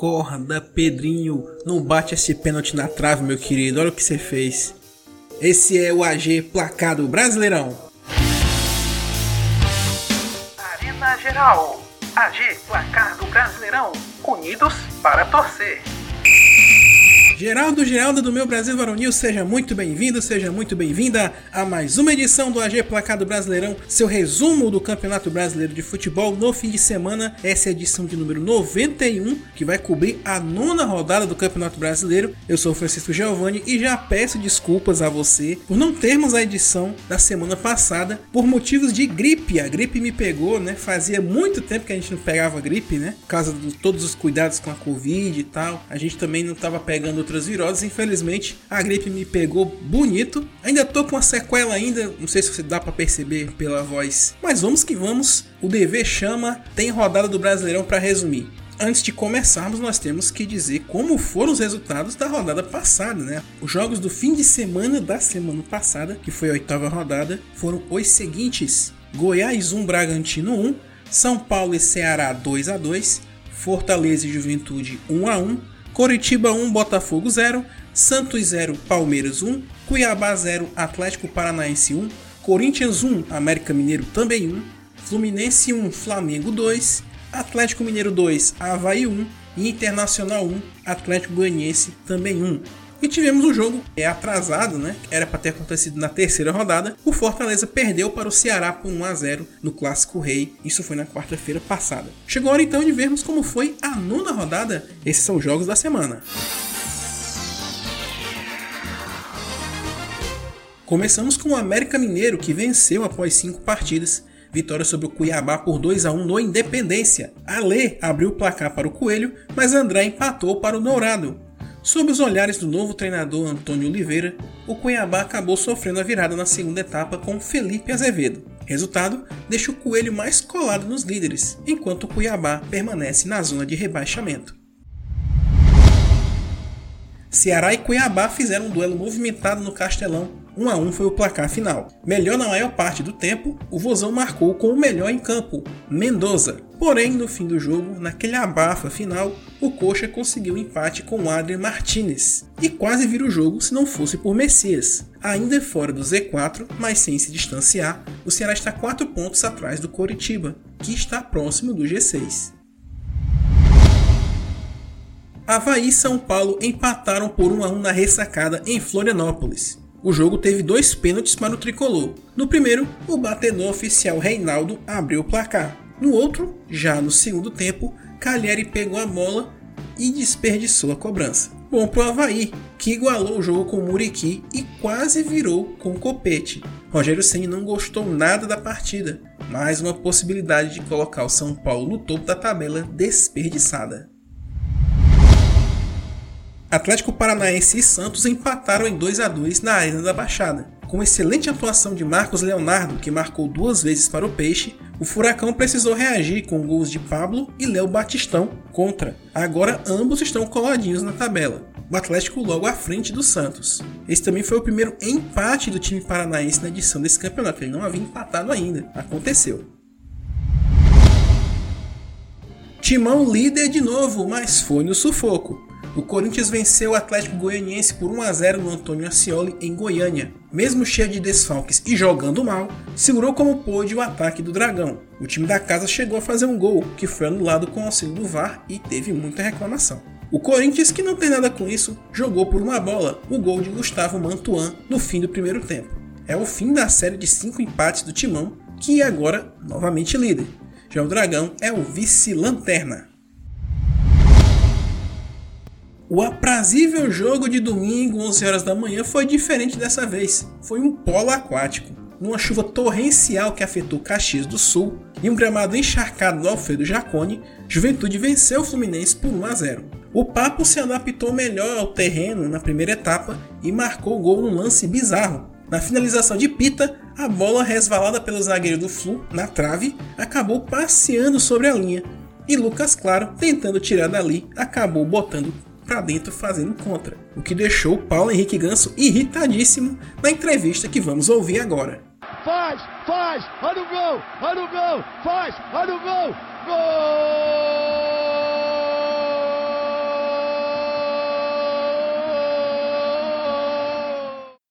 Acorda, Pedrinho. Não bate esse pênalti na trave, meu querido. Olha o que você fez. Esse é o AG Placado Brasileirão. Arena Geral. AG Placar do Brasileirão. Unidos para torcer. Geraldo, Geraldo do meu Brasil Varonil, seja muito bem-vindo, seja muito bem-vinda a mais uma edição do AG Placado Brasileirão, seu resumo do Campeonato Brasileiro de Futebol no fim de semana. Essa é a edição de número 91, que vai cobrir a nona rodada do Campeonato Brasileiro. Eu sou Francisco Giovanni e já peço desculpas a você por não termos a edição da semana passada por motivos de gripe. A gripe me pegou, né? Fazia muito tempo que a gente não pegava gripe, né? Por causa de todos os cuidados com a Covid e tal. A gente também não estava pegando outras viroses. Infelizmente, a gripe me pegou bonito. Ainda tô com a sequela ainda, não sei se você dá para perceber pela voz. Mas vamos que vamos. O dever chama, tem rodada do Brasileirão para resumir. Antes de começarmos, nós temos que dizer como foram os resultados da rodada passada, né? Os jogos do fim de semana da semana passada, que foi a oitava rodada, foram os seguintes: Goiás 1, Bragantino 1, São Paulo e Ceará 2 a 2, Fortaleza e Juventude 1 a 1, Coritiba 1, Botafogo 0, Santos 0, Palmeiras 1, Cuiabá 0, Atlético Paranaense 1, Corinthians 1, América Mineiro também 1, Fluminense 1, Flamengo 2, Atlético Mineiro 2, Havaí 1 e Internacional 1, Atlético Goianiense também 1. E tivemos o jogo é atrasado, né? Era para ter acontecido na terceira rodada. O Fortaleza perdeu para o Ceará por 1 a 0 no Clássico Rei. Isso foi na quarta-feira passada. Chegou a hora então de vermos como foi a nona rodada. Esses são os jogos da semana. Começamos com o América Mineiro, que venceu após cinco partidas. Vitória sobre o Cuiabá por 2 a 1 no Independência. Alê abriu o placar para o Coelho, mas André empatou para o Dourado. Sob os olhares do novo treinador Antônio Oliveira, o Cuiabá acabou sofrendo a virada na segunda etapa com Felipe Azevedo. Resultado, deixa o Coelho mais colado nos líderes, enquanto o Cuiabá permanece na zona de rebaixamento. Ceará e Cuiabá fizeram um duelo movimentado no Castelão. 1 a 1 foi o placar final. Melhor na maior parte do tempo, o Vozão marcou com o melhor em campo, Mendoza. Porém, no fim do jogo, naquele abafa final, o Coxa conseguiu um empate com o Adrian Martinez e quase vira o jogo se não fosse por Messias. Ainda fora do Z4, mas sem se distanciar, o Ceará está 4 pontos atrás do Coritiba, que está próximo do G6. Havaí e São Paulo empataram por 1 a 1 na ressacada em Florianópolis. O jogo teve dois pênaltis para o tricolor. No primeiro, o batedor oficial Reinaldo abriu o placar. No outro, já no segundo tempo, Cagliari pegou a bola e desperdiçou a cobrança. Bom pro Havaí, que igualou o jogo com o Muriqui e quase virou com o Copete. Rogério Ceni não gostou nada da partida, mais uma possibilidade de colocar o São Paulo no topo da tabela desperdiçada. Atlético Paranaense e Santos empataram em 2 a 2 na Arena da Baixada. Com excelente atuação de Marcos Leonardo, que marcou duas vezes para o Peixe, o Furacão precisou reagir com gols de Pablo e Léo Batistão contra. Agora ambos estão coladinhos na tabela. O Atlético logo à frente do Santos. Esse também foi o primeiro empate do time paranaense na edição desse campeonato. Ele não havia empatado ainda. Aconteceu. Timão líder de novo, mas foi no sufoco. O Corinthians venceu o Atlético Goianiense por 1 a 0 no Antônio Ascioli em Goiânia. Mesmo cheio de desfalques e jogando mal, segurou como pôde o ataque do Dragão. O time da casa chegou a fazer um gol, que foi anulado com auxílio do VAR e teve muita reclamação. O Corinthians, que não tem nada com isso, jogou por uma bola o gol de Gustavo Mantuan no fim do primeiro tempo. É o fim da série de cinco empates do Timão, que é agora novamente líder. Já o Dragão é o vice-lanterna. O aprazível jogo de domingo, 11 horas da manhã, foi diferente dessa vez. Foi um polo aquático. Numa chuva torrencial que afetou Caxias do Sul e um gramado encharcado no Alfredo Jacone, Juventude venceu o Fluminense por 1 a 0. O Papo se adaptou melhor ao terreno na primeira etapa e marcou o gol num lance bizarro. Na finalização de Pita, a bola resvalada pelo zagueiro do Flu na trave acabou passeando sobre a linha. E Lucas Claro, tentando tirar dali, acabou botando para dentro fazendo contra, o que deixou Paulo Henrique Ganso irritadíssimo na entrevista que vamos ouvir agora. Faz, faz, olha o gol, olha o gol, faz, olha o gol, gol!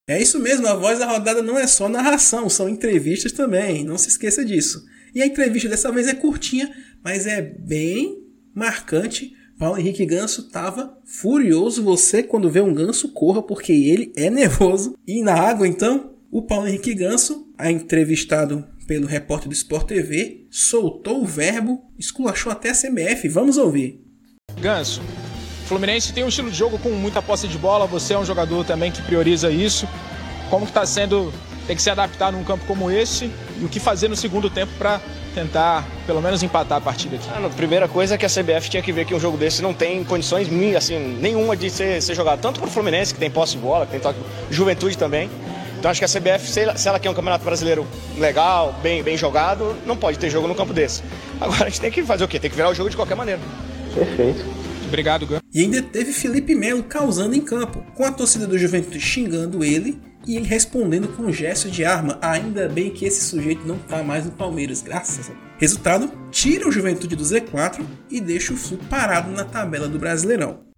É isso mesmo, a voz da rodada não é só narração, são entrevistas também, não se esqueça disso. E a entrevista dessa vez é curtinha, mas é bem marcante. Paulo Henrique Ganso estava furioso. Você, quando vê um ganso, corra, porque ele é nervoso. E na água, então, o Paulo Henrique Ganso, entrevistado pelo repórter do Sport TV, soltou o verbo, esculachou até a CBF. Vamos ouvir. Ganso, Fluminense tem um estilo de jogo com muita posse de bola, você é um jogador também que prioriza isso. Como que está sendo, tem que se adaptar num campo como esse e o que fazer no segundo tempo para tentar pelo menos empatar a partida aqui? Ah, a primeira coisa é que a CBF tinha que ver que um jogo desse não tem condições assim, nenhuma de ser, ser jogado, tanto para o Fluminense, que tem posse de bola, que tem toque, juventude também. Então acho que a CBF, se ela, se ela quer um campeonato brasileiro legal, bem, bem jogado, não pode ter jogo no campo desse. Agora a gente tem que fazer o quê? Tem que virar o jogo de qualquer maneira. Perfeito. Obrigado, Gan. E ainda teve Felipe Melo causando em campo, com a torcida do Juventude xingando ele e ele respondendo com um gesto de arma. Ainda bem que esse sujeito não tá mais no Palmeiras, graças a Deus. Resultado: tira o Juventude do Z4 e deixa o Flu parado na tabela do Brasileirão.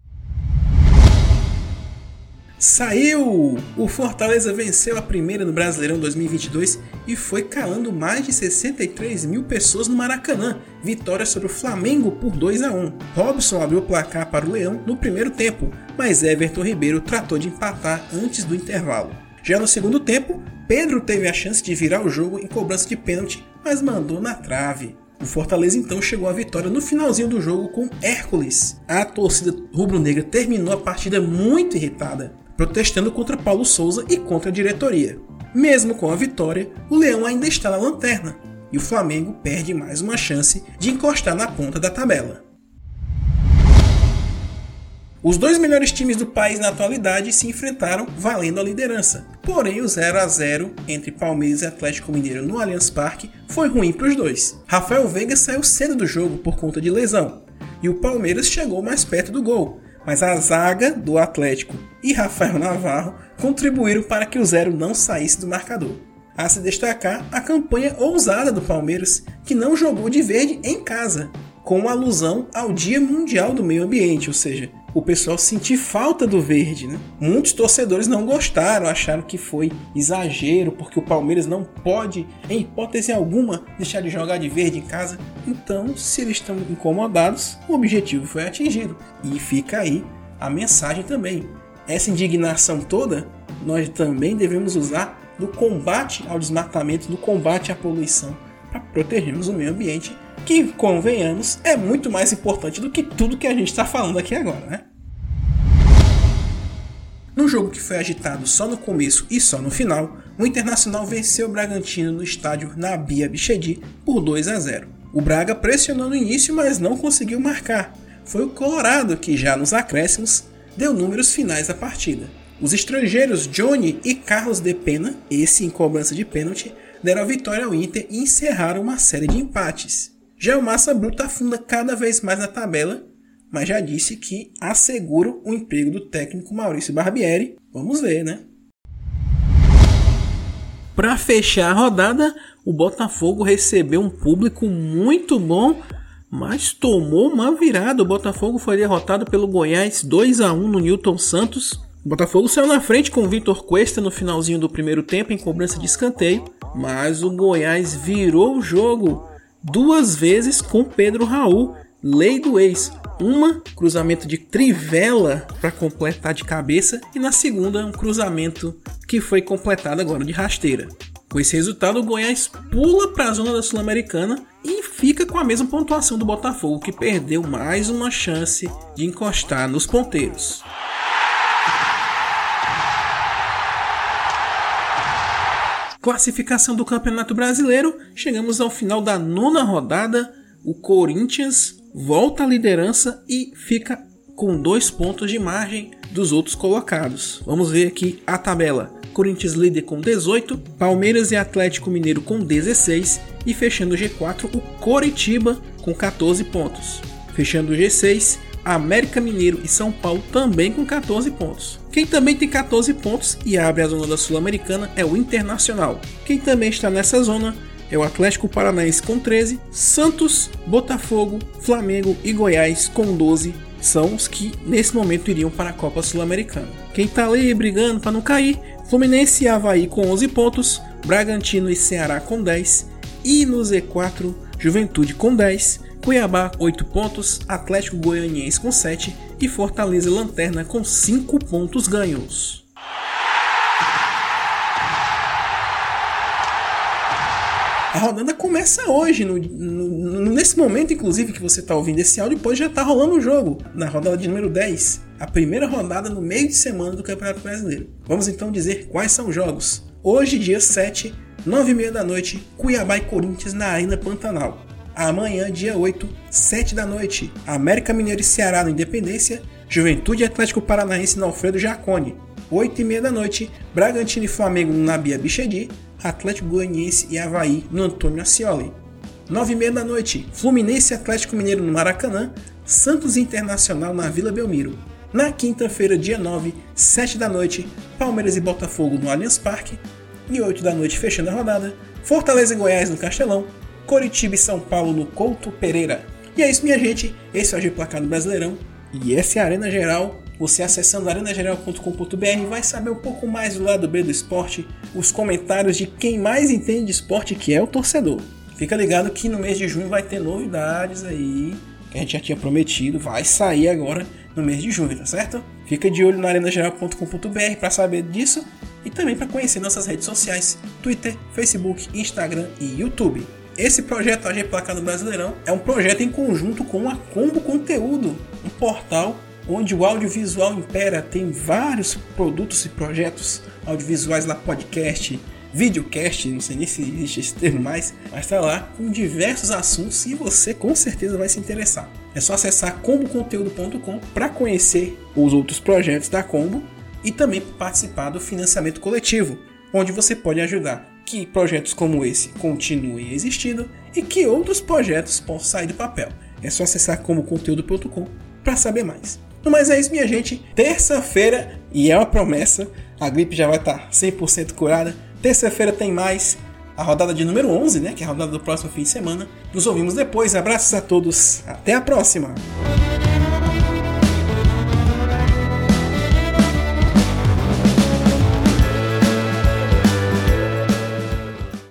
Saiu! O Fortaleza venceu a primeira no Brasileirão 2022 e foi calando mais de 63 mil pessoas no Maracanã. Vitória sobre o Flamengo por 2 a 1. Robson abriu o placar para o Leão no primeiro tempo, mas Everton Ribeiro tratou de empatar antes do intervalo. Já no segundo tempo, Pedro teve a chance de virar o jogo em cobrança de pênalti, mas mandou na trave. O Fortaleza então chegou à vitória no finalzinho do jogo com Hércules. A torcida rubro-negra terminou a partida muito irritada protestando contra Paulo Souza e contra a diretoria. Mesmo com a vitória, o Leão ainda está na lanterna e o Flamengo perde mais uma chance de encostar na ponta da tabela. Os dois melhores times do país na atualidade se enfrentaram valendo a liderança. Porém, o 0 a 0 entre Palmeiras e Atlético Mineiro no Allianz Parque foi ruim para os dois. Rafael Veiga saiu cedo do jogo por conta de lesão, e o Palmeiras chegou mais perto do gol, mas a zaga do Atlético e Rafael Navarro contribuíram para que o zero não saísse do marcador. A se destacar a campanha ousada do Palmeiras, que não jogou de verde em casa, com alusão ao Dia Mundial do Meio Ambiente, ou seja, o pessoal sentir falta do verde. Né? Muitos torcedores não gostaram, acharam que foi exagero, porque o Palmeiras não pode, em hipótese alguma, deixar de jogar de verde em casa. Então, se eles estão incomodados, o objetivo foi atingido. E fica aí a mensagem também. Essa indignação toda nós também devemos usar no combate ao desmatamento, no combate à poluição, para protegermos o meio ambiente que, convenhamos, é muito mais importante do que tudo que a gente está falando aqui agora, né? Num jogo que foi agitado só no começo e só no final, o Internacional venceu o Bragantino no estádio Nabia Bichedi por 2 a 0. O Braga pressionou no início, mas não conseguiu marcar. Foi o Colorado que, já nos acréscimos, deu números finais à partida. Os estrangeiros Johnny e Carlos de Pena, esse em cobrança de pênalti, deram a vitória ao Inter e encerraram uma série de empates. Já o Massa Bruta afunda cada vez mais na tabela, mas já disse que assegura o emprego do técnico Maurício Barbieri. Vamos ver, né? Para fechar a rodada, o Botafogo recebeu um público muito bom, mas tomou uma virada. O Botafogo foi derrotado pelo Goiás 2 a 1 no Newton Santos. O Botafogo saiu na frente com o Vitor Cuesta no finalzinho do primeiro tempo em cobrança de escanteio, mas o Goiás virou o jogo duas vezes com Pedro Raul, lei do ex. Uma, cruzamento de trivela para completar de cabeça, e na segunda, um cruzamento que foi completado agora de rasteira. Com esse resultado, o Goiás pula para a zona da Sul-Americana e fica com a mesma pontuação do Botafogo, que perdeu mais uma chance de encostar nos ponteiros. Classificação do Campeonato Brasileiro, chegamos ao final da nona rodada. O Corinthians volta à liderança e fica com dois pontos de margem dos outros colocados. Vamos ver aqui a tabela. Corinthians líder com 18, Palmeiras e Atlético Mineiro com 16 e fechando o G4 o Coritiba com 14 pontos. Fechando o G6, América Mineiro e São Paulo também com 14 pontos. Quem também tem 14 pontos e abre a zona da Sul-Americana é o Internacional. Quem também está nessa zona é o Atlético Paranaense com 13, Santos, Botafogo, Flamengo e Goiás com 12 são os que nesse momento iriam para a Copa Sul-Americana. Quem está ali brigando para não cair, Fluminense e Havaí com 11 pontos, Bragantino e Ceará com 10 e no Z4 Juventude com 10, Cuiabá 8 pontos, Atlético Goianiense com 7 e Fortaleza Lanterna com 5 pontos ganhos. A rodada começa hoje, no, no, nesse momento, inclusive, que você está ouvindo esse áudio, depois já está rolando o jogo, na rodada de número 10, a primeira rodada no meio de semana do Campeonato Brasileiro. Vamos então dizer quais são os jogos. Hoje, dia 7, 9 e meia da noite, Cuiabá e Corinthians na Arena Pantanal. Amanhã, dia 8, 7 da noite, América Mineiro e Ceará no Independência, Juventude Atlético Paranaense no Alfredo Jacone. 8 e meia da noite, Bragantino e Flamengo no Nabia Bichedi, Atlético Goianiense e Havaí no Antônio Ascioli. 9 e meia da noite, Fluminense e Atlético Mineiro no Maracanã, Santos Internacional na Vila Belmiro. Na quinta-feira, dia 9, 7 da noite, Palmeiras e Botafogo no Allianz Parque. E 8 da noite, fechando a rodada, Fortaleza e Goiás no Castelão, Coritiba e São Paulo no Couto Pereira. E é isso, minha gente. Esse é o G Placado Brasileirão. E essa é a Arena Geral você acessando arenageral.com.br vai saber um pouco mais do lado B do esporte, os comentários de quem mais entende de esporte, que é o torcedor. Fica ligado que no mês de junho vai ter novidades aí, que a gente já tinha prometido, vai sair agora no mês de junho, tá certo? Fica de olho na arenageral.com.br para saber disso e também para conhecer nossas redes sociais: Twitter, Facebook, Instagram e YouTube. Esse projeto AG Placado Brasileirão é um projeto em conjunto com a Combo Conteúdo, um portal onde o audiovisual impera, tem vários produtos e projetos audiovisuais lá, podcast, videocast, não sei nem se existe esse termo mais, mas está lá com diversos assuntos e você com certeza vai se interessar. É só acessar comboconteúdo.com para conhecer os outros projetos da Combo e também participar do financiamento coletivo, onde você pode ajudar que projetos como esse continuem existindo e que outros projetos possam sair do papel. É só acessar comboconteúdo.com para saber mais. Mas é isso, minha gente. Terça-feira, e é uma promessa, a gripe já vai estar tá 100% curada. Terça-feira tem mais a rodada de número 11, né? Que é a rodada do próximo fim de semana. Nos ouvimos depois. Abraços a todos. Até a próxima.